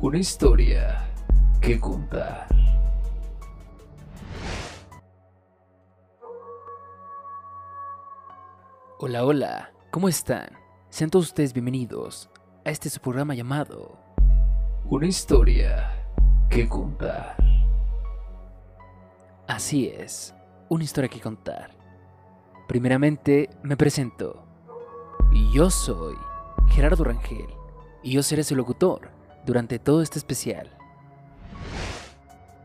Una historia que contar. Hola, hola, ¿cómo están? Sean todos ustedes bienvenidos a este su programa llamado Una historia que contar. Así es, una historia que contar. Primeramente, me presento. Yo soy Gerardo Rangel y yo seré su locutor durante todo este especial.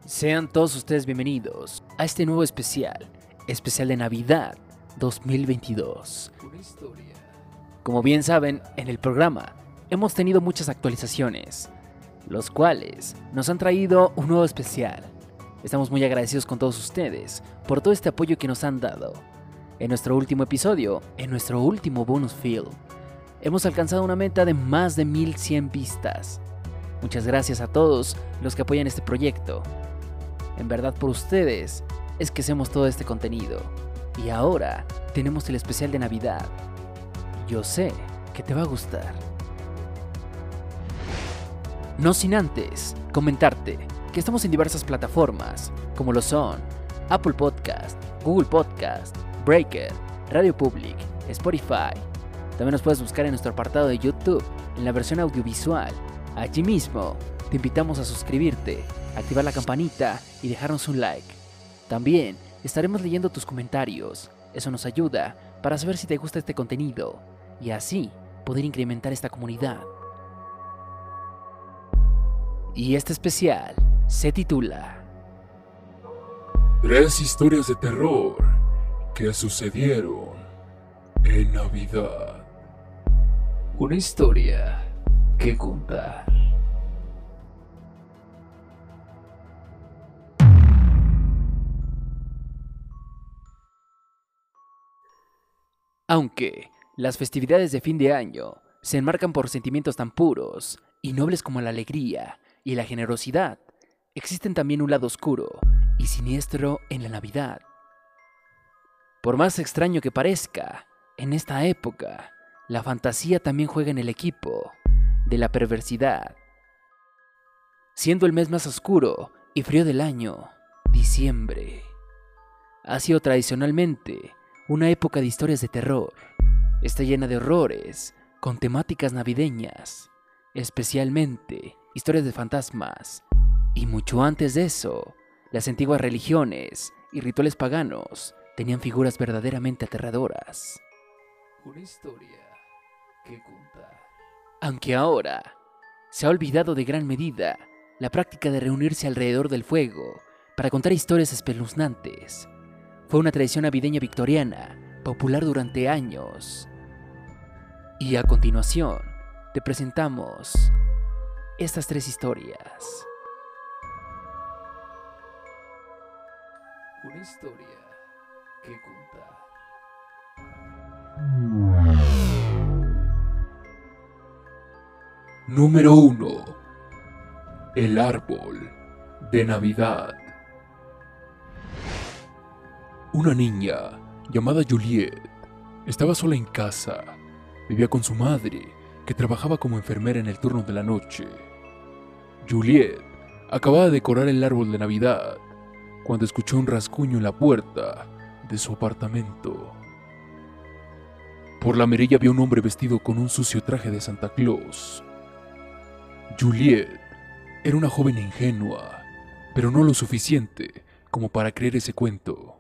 Sean todos ustedes bienvenidos a este nuevo especial, especial de Navidad 2022. Una historia. Como bien saben, en el programa hemos tenido muchas actualizaciones, los cuales nos han traído un nuevo especial. Estamos muy agradecidos con todos ustedes por todo este apoyo que nos han dado. En nuestro último episodio, en nuestro último bonus film, hemos alcanzado una meta de más de 1100 vistas. Muchas gracias a todos los que apoyan este proyecto. En verdad por ustedes es que hacemos todo este contenido. Y ahora tenemos el especial de Navidad. Yo sé que te va a gustar. No sin antes comentarte que estamos en diversas plataformas, como lo son Apple Podcast, Google Podcast, Breaker, Radio Public, Spotify. También nos puedes buscar en nuestro apartado de YouTube, en la versión audiovisual. Allí mismo, te invitamos a suscribirte, activar la campanita y dejarnos un like. También estaremos leyendo tus comentarios. Eso nos ayuda para saber si te gusta este contenido y así poder incrementar esta comunidad. Y este especial se titula Tres historias de terror que sucedieron en Navidad. Una historia que contar. Aunque las festividades de fin de año se enmarcan por sentimientos tan puros y nobles como la alegría y la generosidad, existen también un lado oscuro y siniestro en la Navidad. Por más extraño que parezca, en esta época, la fantasía también juega en el equipo de la perversidad. Siendo el mes más oscuro y frío del año, diciembre, ha sido tradicionalmente una época de historias de terror. Está llena de horrores, con temáticas navideñas, especialmente historias de fantasmas. Y mucho antes de eso, las antiguas religiones y rituales paganos tenían figuras verdaderamente aterradoras. Una historia que contar. Aunque ahora se ha olvidado de gran medida la práctica de reunirse alrededor del fuego para contar historias espeluznantes. Fue una tradición navideña victoriana, popular durante años. Y a continuación, te presentamos estas tres historias. Una historia que contar. Número 1. El árbol de Navidad. Una niña llamada Juliet estaba sola en casa. Vivía con su madre, que trabajaba como enfermera en el turno de la noche. Juliet acababa de decorar el árbol de Navidad cuando escuchó un rasguño en la puerta de su apartamento. Por la mirilla vio un hombre vestido con un sucio traje de Santa Claus. Juliet era una joven ingenua, pero no lo suficiente como para creer ese cuento.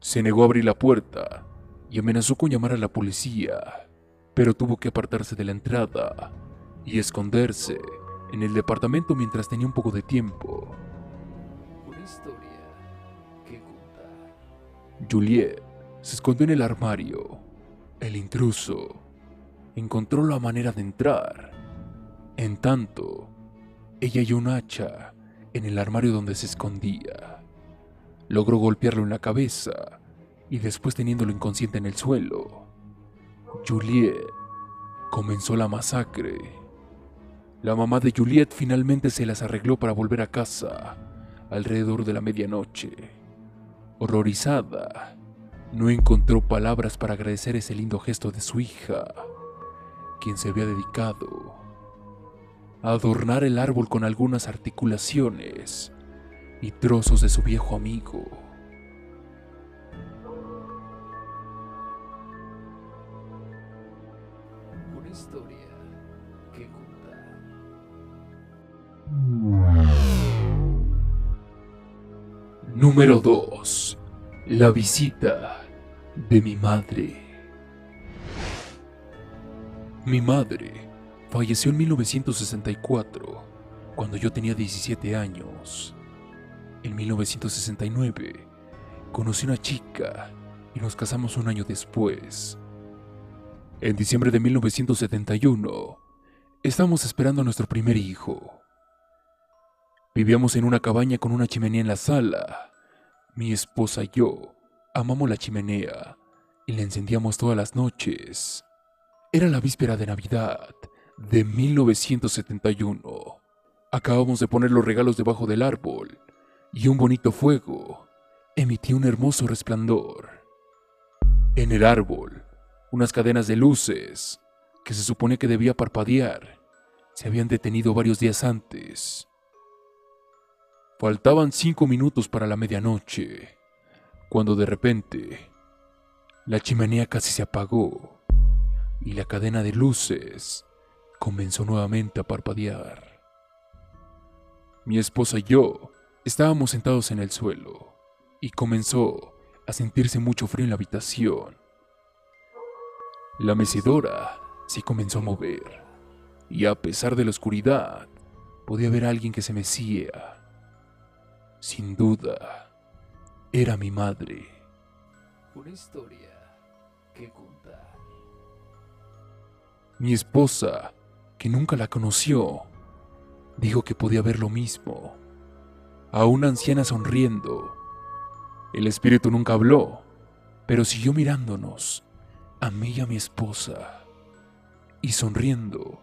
Se negó a abrir la puerta y amenazó con llamar a la policía, pero tuvo que apartarse de la entrada y esconderse en el departamento mientras tenía un poco de tiempo. Una historia que contar. Juliet se escondió en el armario. El intruso encontró la manera de entrar En tanto, ella halló un hacha en el armario donde se escondía. Logró golpearlo en la cabeza y después teniéndolo inconsciente en el suelo, Juliet comenzó la masacre. La mamá de Juliet finalmente se las arregló para volver a casa alrededor de la medianoche. Horrorizada, no encontró palabras para agradecer ese lindo gesto de su hija, quien se había dedicado a adornar el árbol con algunas articulaciones y trozos de su viejo amigo. Una historia que contar. Número 2. La visita de mi madre. Mi madre falleció en 1964, cuando yo tenía 17 años. En 1969, conocí una chica y nos casamos un año después. En diciembre de 1971, estábamos esperando a nuestro primer hijo. Vivíamos en una cabaña con una chimenea en la sala. Mi esposa y yo amamos la chimenea y la encendíamos todas las noches. Era la víspera de Navidad de 1971. Acabamos de poner los regalos debajo del árbol y un bonito fuego emitía un hermoso resplandor. En el árbol, unas cadenas de luces que se supone que debía parpadear se habían detenido varios días antes. Faltaban cinco minutos para la medianoche, cuando de repente la chimenea casi se apagó y la cadena de luces comenzó nuevamente a parpadear. Mi esposa y yo estábamos sentados en el suelo y comenzó a sentirse mucho frío en la habitación. La mecedora se comenzó a mover y a pesar de la oscuridad podía ver a alguien que se mecía. Sin duda, era mi madre. Una historia que contar. Mi esposa, que nunca la conoció, dijo que podía ver lo mismo. A una anciana sonriendo. El espíritu nunca habló, pero siguió mirándonos, a mí y a mi esposa, y sonriendo.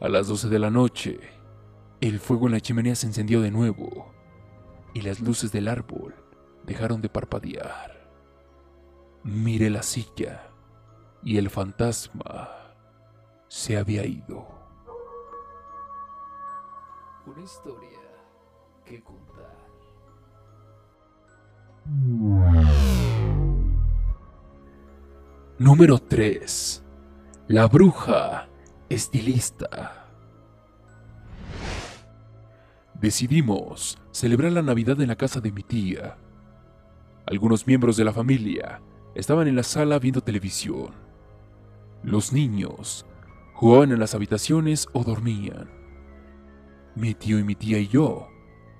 A las 12 de la noche, el fuego en la chimenea se encendió de nuevo y las luces del árbol dejaron de parpadear. Miré la silla y el fantasma se había ido. Una historia que contar. Número 3. La bruja estilista. Decidimos celebrar la Navidad en la casa de mi tía. Algunos miembros de la familia estaban en la sala viendo televisión. Los niños jugaban en las habitaciones o dormían. Mi tío y mi tía y yo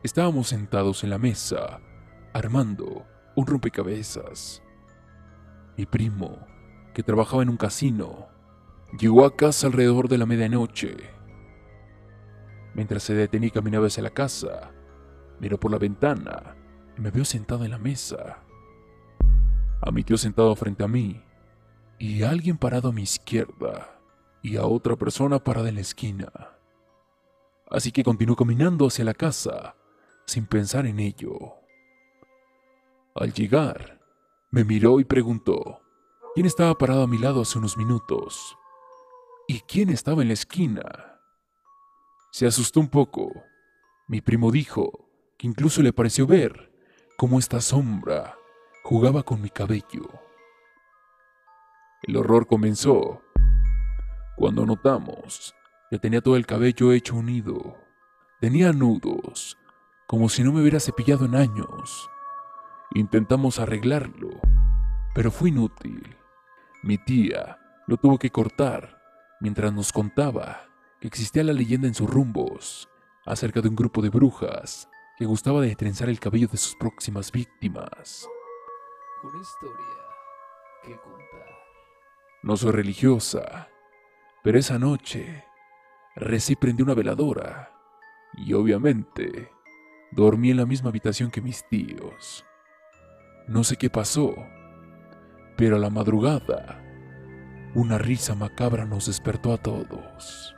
estábamos sentados en la mesa, armando un rompecabezas. Mi primo, que trabajaba en un casino, llegó a casa alrededor de la medianoche. Mientras se detenía y caminaba hacia la casa, miró por la ventana y me vio sentado en la mesa. A mi tío sentado frente a mí y a alguien parado a mi izquierda y a otra persona parada en la esquina. Así que continuó caminando hacia la casa sin pensar en ello. Al llegar, me miró y preguntó quién estaba parado a mi lado hace unos minutos y quién estaba en la esquina. Se asustó un poco. Mi primo dijo que incluso le pareció ver cómo esta sombra jugaba con mi cabello. El horror comenzó cuando notamos que tenía todo el cabello hecho un nido. Tenía nudos, como si no me hubiera cepillado en años. Intentamos arreglarlo, pero fue inútil. Mi tía lo tuvo que cortar mientras nos contaba que existía la leyenda en sus rumbos acerca de un grupo de brujas que gustaba de trenzar el cabello de sus próximas víctimas. Una historia que contar. No soy religiosa, pero esa noche recé y prendí una veladora. Y obviamente, dormí en la misma habitación que mis tíos. No sé qué pasó, pero a la madrugada, una risa macabra nos despertó a todos.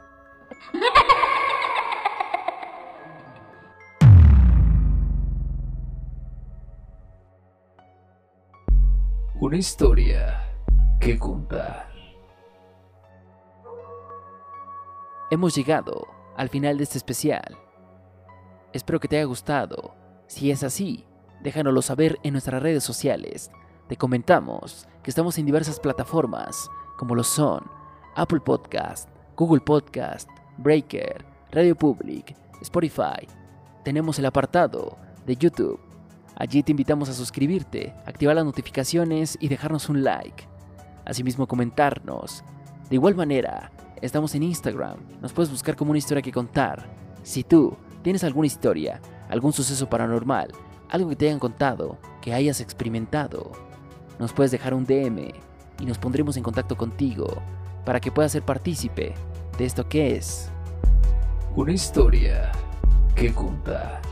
Una historia que contar. Hemos llegado al final de este especial. Espero que te haya gustado. Si es así, déjanoslo saber en nuestras redes sociales. Te comentamos que estamos en diversas plataformas, como lo son Apple Podcast, Google Podcast, Breaker, Radio Public, Spotify. Tenemos el apartado de YouTube. Allí te invitamos a suscribirte, activar las notificaciones y dejarnos un like. Asimismo comentarnos. De igual manera, estamos en Instagram. Nos puedes buscar como una historia que contar. Si tú tienes alguna historia, algún suceso paranormal, algo que te hayan contado, que hayas experimentado, nos puedes dejar un DM y nos pondremos en contacto contigo para que puedas ser partícipe de esto que es Una historia que contar.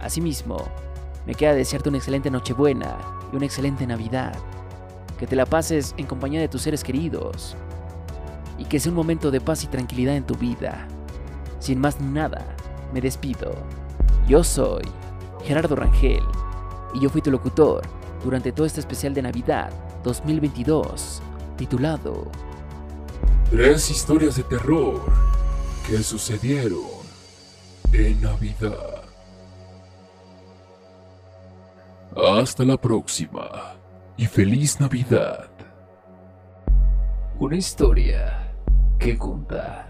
Asimismo, me queda desearte una excelente Nochebuena y una excelente Navidad. Que te la pases en compañía de tus seres queridos. Y que sea un momento de paz y tranquilidad en tu vida. Sin más ni nada, me despido. Yo soy Gerardo Rangel y yo fui tu locutor durante todo este especial de Navidad 2022 titulado Tres historias de terror que sucedieron en Navidad. Hasta la próxima y feliz Navidad. Una historia que contar.